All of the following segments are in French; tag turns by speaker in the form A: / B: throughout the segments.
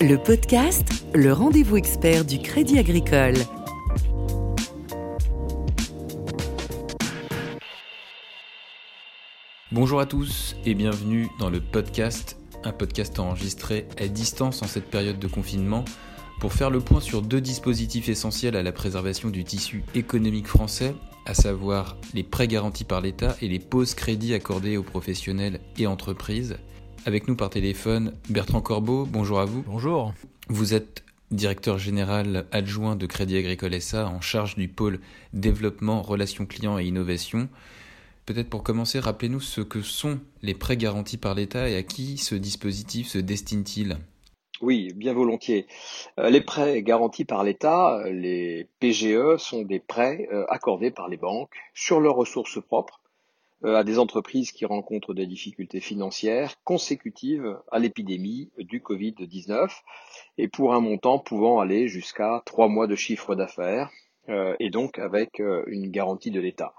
A: Le podcast, le rendez-vous expert du Crédit Agricole.
B: Bonjour à tous et bienvenue dans le podcast, un podcast enregistré à distance en cette période de confinement pour faire le point sur deux dispositifs essentiels à la préservation du tissu économique français, à savoir les prêts garantis par l'État et les pauses crédits accordés aux professionnels et entreprises. Avec nous par téléphone, Bertrand Corbeau, bonjour à vous.
C: Bonjour.
B: Vous êtes directeur général adjoint de Crédit Agricole SA en charge du pôle développement, relations clients et innovation. Peut-être pour commencer, rappelez-nous ce que sont les prêts garantis par l'État et à qui ce dispositif se destine-t-il?
D: Oui, bien volontiers. Euh, les prêts garantis par l'État, euh, les PGE, sont des prêts euh, accordés par les banques sur leurs ressources propres à des entreprises qui rencontrent des difficultés financières consécutives à l'épidémie du Covid-19 et pour un montant pouvant aller jusqu'à trois mois de chiffre d'affaires et donc avec une garantie de l'État.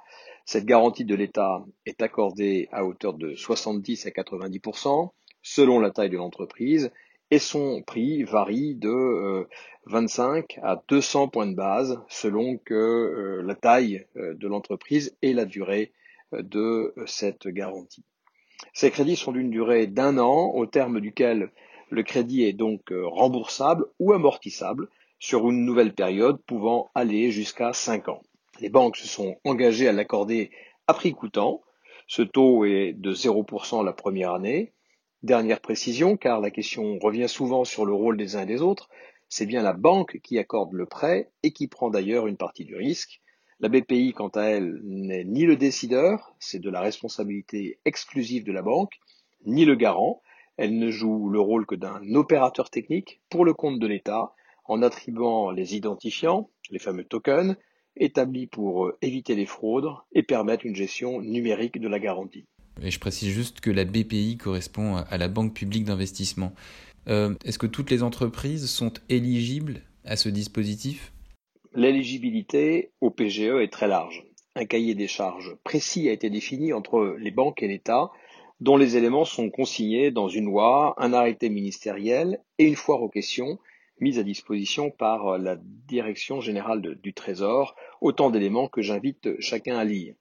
D: Cette garantie de l'État est accordée à hauteur de 70 à 90% selon la taille de l'entreprise et son prix varie de 25 euh, à 200 points de base selon que euh, la taille euh, de l'entreprise et la durée de cette garantie. Ces crédits sont d'une durée d'un an au terme duquel le crédit est donc remboursable ou amortissable sur une nouvelle période pouvant aller jusqu'à 5 ans. Les banques se sont engagées à l'accorder à prix coûtant. Ce taux est de 0% la première année, Dernière précision, car la question revient souvent sur le rôle des uns et des autres, c'est bien la banque qui accorde le prêt et qui prend d'ailleurs une partie du risque. La BPI, quant à elle, n'est ni le décideur, c'est de la responsabilité exclusive de la banque, ni le garant, elle ne joue le rôle que d'un opérateur technique pour le compte de l'État, en attribuant les identifiants, les fameux tokens, établis pour éviter les fraudes et permettre une gestion numérique de la garantie.
B: Et je précise juste que la BPI correspond à la Banque publique d'investissement. Euh, est-ce que toutes les entreprises sont éligibles à ce dispositif?
D: L'éligibilité au PGE est très large. Un cahier des charges précis a été défini entre les banques et l'État, dont les éléments sont consignés dans une loi, un arrêté ministériel et une foire aux questions mise à disposition par la Direction générale du Trésor, autant d'éléments que j'invite chacun à lire.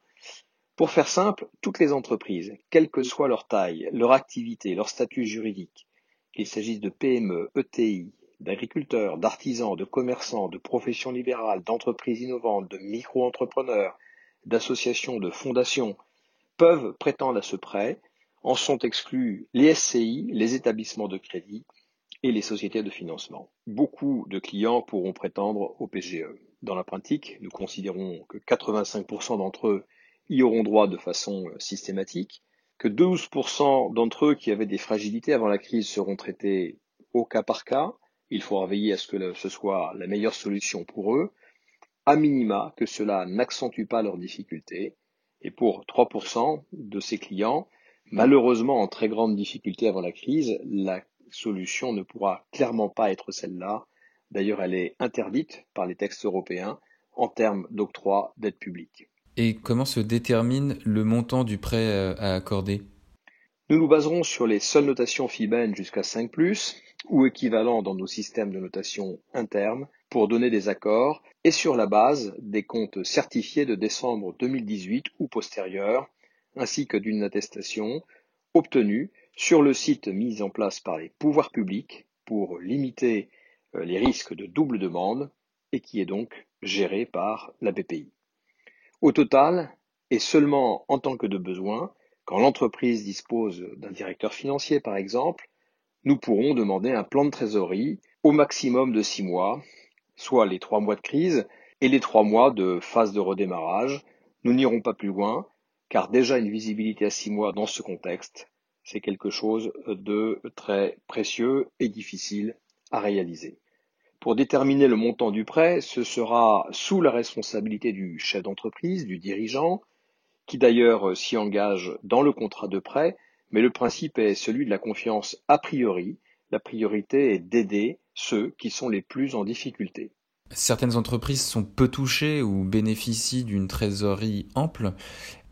D: Pour faire simple, toutes les entreprises, quelle que soit leur taille, leur activité, leur statut juridique, qu'il s'agisse de PME, ETI, d'agriculteurs, d'artisans, de commerçants, de professions libérales, d'entreprises innovantes, de micro-entrepreneurs, d'associations, de fondations, peuvent prétendre à ce prêt. En sont exclus les SCI, les établissements de crédit et les sociétés de financement. Beaucoup de clients pourront prétendre au PGE. Dans la pratique, nous considérons que 85% d'entre eux y auront droit de façon euh, systématique, que 12% d'entre eux qui avaient des fragilités avant la crise seront traités au cas par cas. Il faudra veiller à ce que ce soit la meilleure solution pour eux, à minima que cela n'accentue pas leurs difficultés. Et pour 3% de ces clients, malheureusement en très grande difficulté avant la crise, la solution ne pourra clairement pas être celle-là. D'ailleurs, elle est interdite par les textes européens en termes d'octroi d'aide publique.
B: Et comment se détermine le montant du prêt euh, à accorder?
D: Nous nous baserons sur les seules notations FIBEN jusqu'à 5 ⁇ ou équivalents dans nos systèmes de notation internes pour donner des accords et sur la base des comptes certifiés de décembre 2018 ou postérieurs, ainsi que d'une attestation obtenue sur le site mis en place par les pouvoirs publics pour limiter euh, les risques de double demande et qui est donc géré par la BPI. Au total, et seulement en tant que de besoin, quand l'entreprise dispose d'un directeur financier par exemple, nous pourrons demander un plan de trésorerie au maximum de six mois, soit les trois mois de crise et les trois mois de phase de redémarrage. Nous n'irons pas plus loin, car déjà une visibilité à six mois dans ce contexte, c'est quelque chose de très précieux et difficile à réaliser. Pour déterminer le montant du prêt, ce sera sous la responsabilité du chef d'entreprise, du dirigeant, qui d'ailleurs s'y engage dans le contrat de prêt, mais le principe est celui de la confiance a priori. La priorité est d'aider ceux qui sont les plus en difficulté.
B: Certaines entreprises sont peu touchées ou bénéficient d'une trésorerie ample.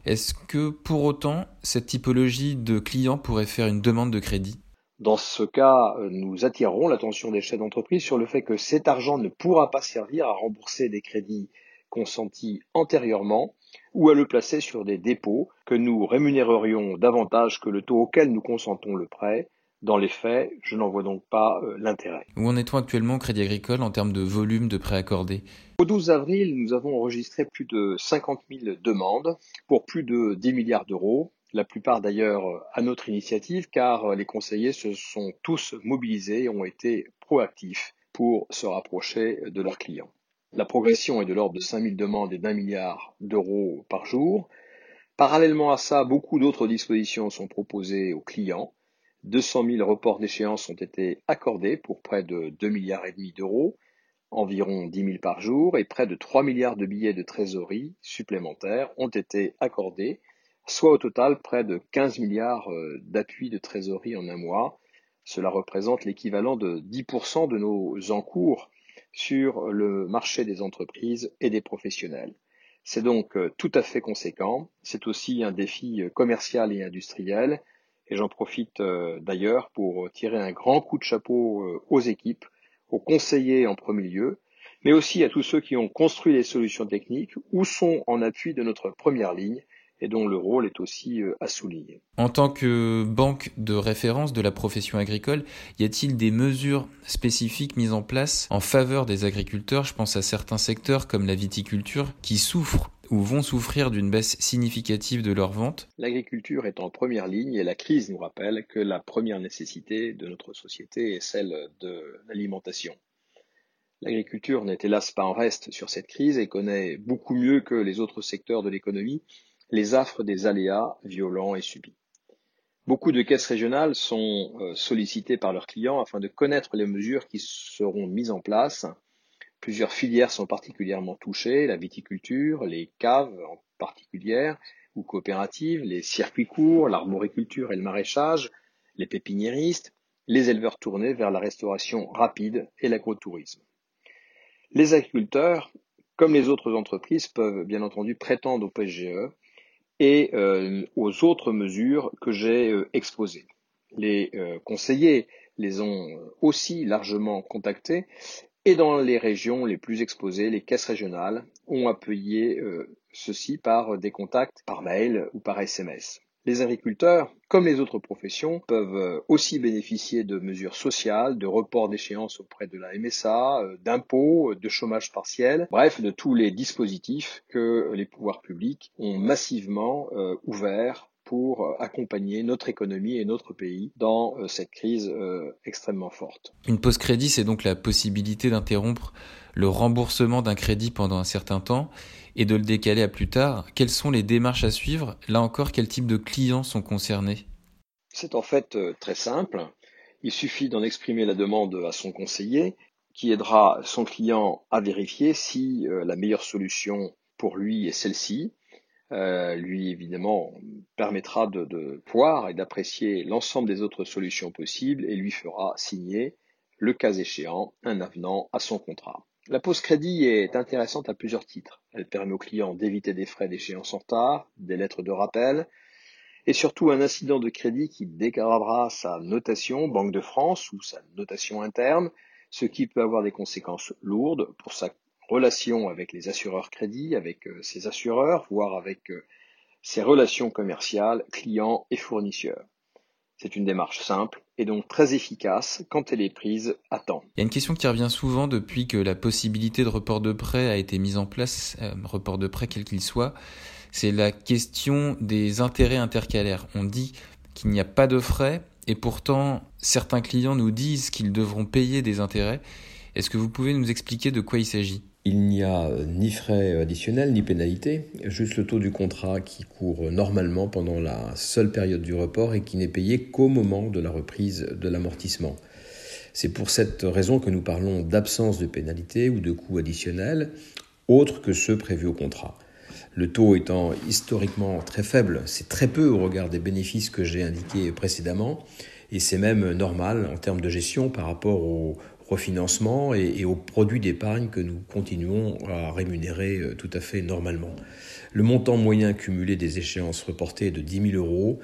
B: Est-ce que pour autant cette typologie de clients pourrait faire une demande de crédit?
D: Dans ce cas, nous attirerons l'attention des chefs d'entreprise sur le fait que cet argent ne pourra pas servir à rembourser des crédits consentis antérieurement ou à le placer sur des dépôts que nous rémunérerions davantage que le taux auquel nous consentons le prêt. Dans les faits, je n'en vois donc pas euh, l'intérêt.
B: Où en est-on actuellement au Crédit Agricole en termes de volume de prêts accordés?
D: Au 12 avril, nous avons enregistré plus de 50 000 demandes pour plus de 10 milliards d'euros, la plupart d'ailleurs à notre initiative car les conseillers se sont tous mobilisés et ont été proactifs pour se rapprocher de leurs clients. La progression est de l'ordre de 5000 demandes et d'un milliard d'euros par jour. Parallèlement à ça, beaucoup d'autres dispositions sont proposées aux clients. 200 000 reports d'échéance ont été accordés pour près de 2 milliards et demi d'euros, environ 10 000 par jour, et près de 3 milliards de billets de trésorerie supplémentaires ont été accordés, soit au total près de 15 milliards euh, d'appuis de trésorerie en un mois. Cela représente l'équivalent de 10% de nos encours sur le marché des entreprises et des professionnels. C'est donc euh, tout à fait conséquent. C'est aussi un défi euh, commercial et industriel. Et j'en profite euh, d'ailleurs pour tirer un grand coup de chapeau aux équipes, aux conseillers en premier lieu, mais aussi à tous ceux qui ont construit les solutions techniques ou sont en appui de notre première ligne et dont le rôle est aussi euh, à souligner.
B: En tant que banque de référence de la profession agricole, y a-t-il des mesures spécifiques mises en place en faveur des agriculteurs? Je pense à certains secteurs comme la viticulture qui souffrent ou vont souffrir d'une baisse significative de leurs ventes
D: L'agriculture est en première ligne et la crise nous rappelle que la première nécessité de notre société est celle de l'alimentation. L'agriculture n'est hélas pas en reste sur cette crise et connaît beaucoup mieux que les autres secteurs de l'économie les affres des aléas violents et subis. Beaucoup de caisses régionales sont euh, sollicitées par leurs clients afin de connaître les mesures qui seront mises en place. Plusieurs filières sont particulièrement touchées, la viticulture, les caves en particulier, ou coopératives, les circuits courts, l'arboriculture et le maraîchage, les pépiniéristes, les éleveurs tournés vers la restauration rapide et l'agrotourisme. Les agriculteurs, comme les autres entreprises, peuvent bien entendu prétendre au PGE et euh, aux autres mesures que j'ai euh, exposées. Les euh, conseillers les ont aussi largement contactés et dans les régions les plus exposées, les caisses régionales ont appuyé ceci par des contacts par mail ou par SMS. Les agriculteurs, comme les autres professions, peuvent euh, aussi bénéficier de mesures sociales, de reports d'échéance auprès de la MSA, euh, d'impôts, euh, de chômage partiel, bref, de tous les dispositifs que les pouvoirs publics ont massivement ouverts pour accompagner notre économie et notre pays dans cette crise extrêmement forte.
B: Une pause crédit, c'est donc la possibilité d'interrompre le remboursement d'un crédit pendant un certain temps et de le décaler à plus tard, quelles sont les démarches à suivre? Là encore, quel type de clients sont concernés?
D: C'est en fait euh, très simple. Il suffit d'en exprimer la demande à son conseiller qui aidera son client à vérifier si euh, la meilleure solution pour lui est celle-ci. Euh, lui, évidemment, permettra de, de voir et d'apprécier l'ensemble des autres solutions possibles et lui fera signer, le cas échéant, un avenant à son contrat. La pause crédit est intéressante à plusieurs titres. Elle permet au client d'éviter des frais d'échéance en retard, des lettres de rappel, et surtout un incident de crédit qui dégradera sa notation Banque de France ou sa notation interne, ce qui peut avoir des conséquences lourdes pour sa relation avec les assureurs crédits, avec euh, ses assureurs, voire avec euh, ses relations commerciales, clients et fournisseurs. C'est une démarche simple et donc très efficace quand elle est prise à temps.
B: Il y a une question qui revient souvent depuis que la possibilité de report de prêt a été mise en place, euh, report de prêt quel qu'il soit, c'est la question des intérêts intercalaires. On dit qu'il n'y a pas de frais et pourtant certains clients nous disent qu'ils devront payer des intérêts. Est-ce que vous pouvez nous expliquer de quoi il s'agit?
C: Il n'y a ni frais additionnels ni pénalités, juste le taux du contrat qui court normalement pendant la seule période du report et qui n'est payé qu'au moment de la reprise de l'amortissement. C'est pour cette raison que nous parlons d'absence de pénalités ou de coûts additionnels, autres que ceux prévus au contrat. Le taux étant historiquement très faible, c'est très peu au regard des bénéfices que j'ai indiqués précédemment, et c'est même normal en termes de gestion par rapport aux, refinancement et, aux produits d'épargne que nous continuons à rémunérer euh, tout à fait normalement. Le montant moyen cumulé des échéances reportées est de 10 000 euros.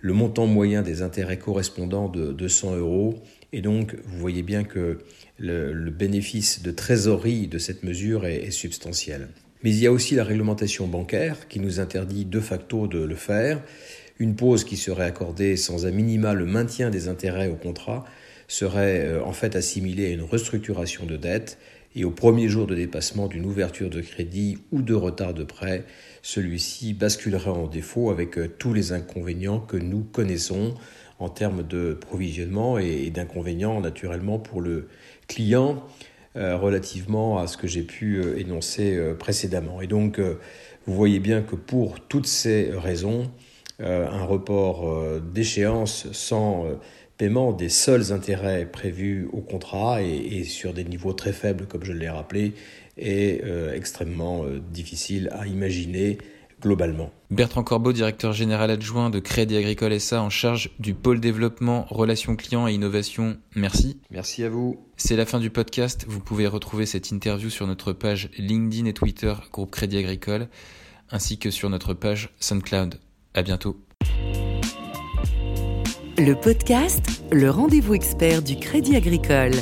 D: le montant moyen des intérêts correspondant de 200 euros. Et donc, vous voyez bien que le, bénéfice de trésorerie de cette mesure est, est, substantiel. Mais il y a aussi la réglementation bancaire qui nous interdit de facto de le faire. Une pause qui serait accordée sans un minima le maintien des intérêts au contrat serait euh, en fait assimilée à une restructuration de dette et au premier jour de dépassement d'une ouverture de crédit ou de retard de prêt, celui-ci basculerait en défaut avec euh, tous les inconvénients que nous connaissons en termes de provisionnement et d'inconvénients naturellement pour le client euh, relativement à ce que j'ai pu énoncer précédemment. Et donc, vous voyez bien que pour toutes ces raisons, un report d'échéance sans paiement des seuls intérêts prévus au contrat et, sur des niveaux très faibles, comme je l'ai rappelé, est euh, extrêmement euh, difficile à imaginer globalement.
B: Bertrand Corbeau, directeur général adjoint de Crédit Agricole SA en charge du pôle développement, relations clients et innovation. Merci.
D: Merci à vous.
B: C'est la fin du podcast. Vous pouvez retrouver cette interview sur notre page LinkedIn et Twitter, groupe Crédit Agricole, ainsi que sur notre page SoundCloud. À bientôt.
A: Le podcast, le rendez-vous expert du Crédit Agricole.